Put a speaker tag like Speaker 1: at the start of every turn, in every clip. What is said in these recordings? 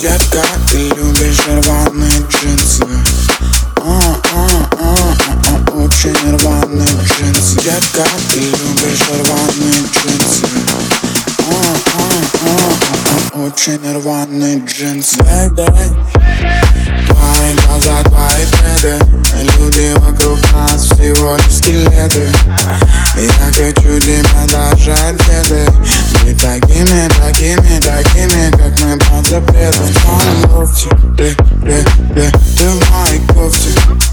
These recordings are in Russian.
Speaker 1: Детка, ты любишь рваные джинсы. А, а, а, а, Очень рваные джинсы. Детка, ты любишь рваные джинсы. А, а, а, а, Очень рваные джинсы. Baby Твои глаза, твои треды Люди вокруг нас всего лишь скелеты. Я хочу тебя даже ты, в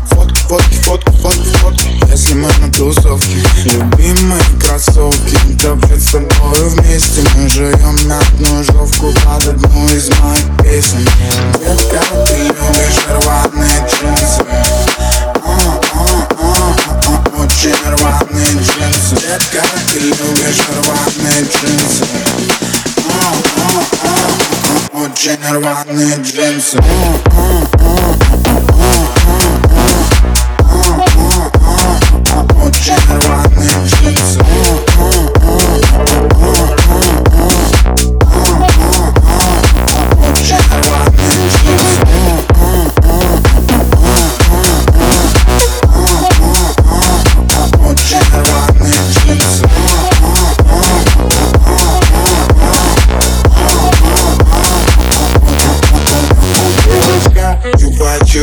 Speaker 1: Фотки, фотки, фотки, фотки, фотки Если мы на тусовке Любимые кроссовки Топчет с тобой вместе Мы живем на одну жовку Под одну из моих песен Детка, ты любишь рваные джинсы Очень рваные джинсы Детка, ты любишь рваные джинсы Очень рваные джинсы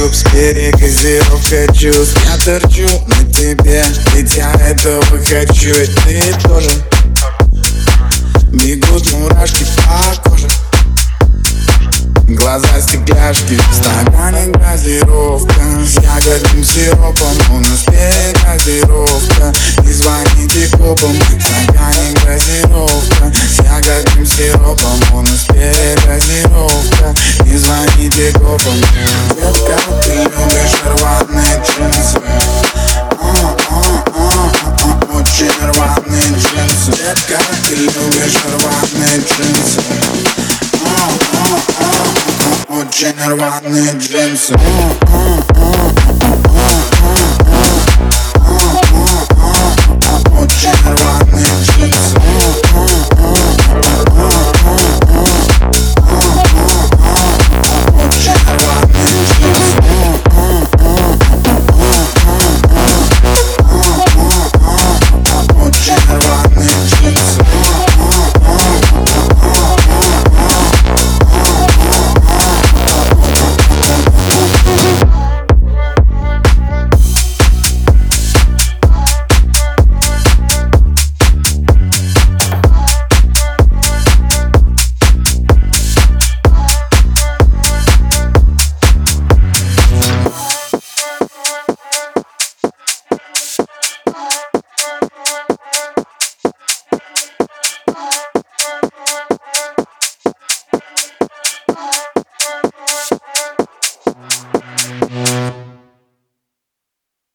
Speaker 1: Чупа-чупс, перегазировка чувств Я торчу на тебе, ведь я этого хочу. И ты тоже. Бегут мурашки по коже. Глаза стекляшки, в стакане газировка. С ягодным сиропом, у нас перегазировка. Не звоните копам, в стакане газировка. С ягодным сиропом, у нас перегазировка очень рваные джинсы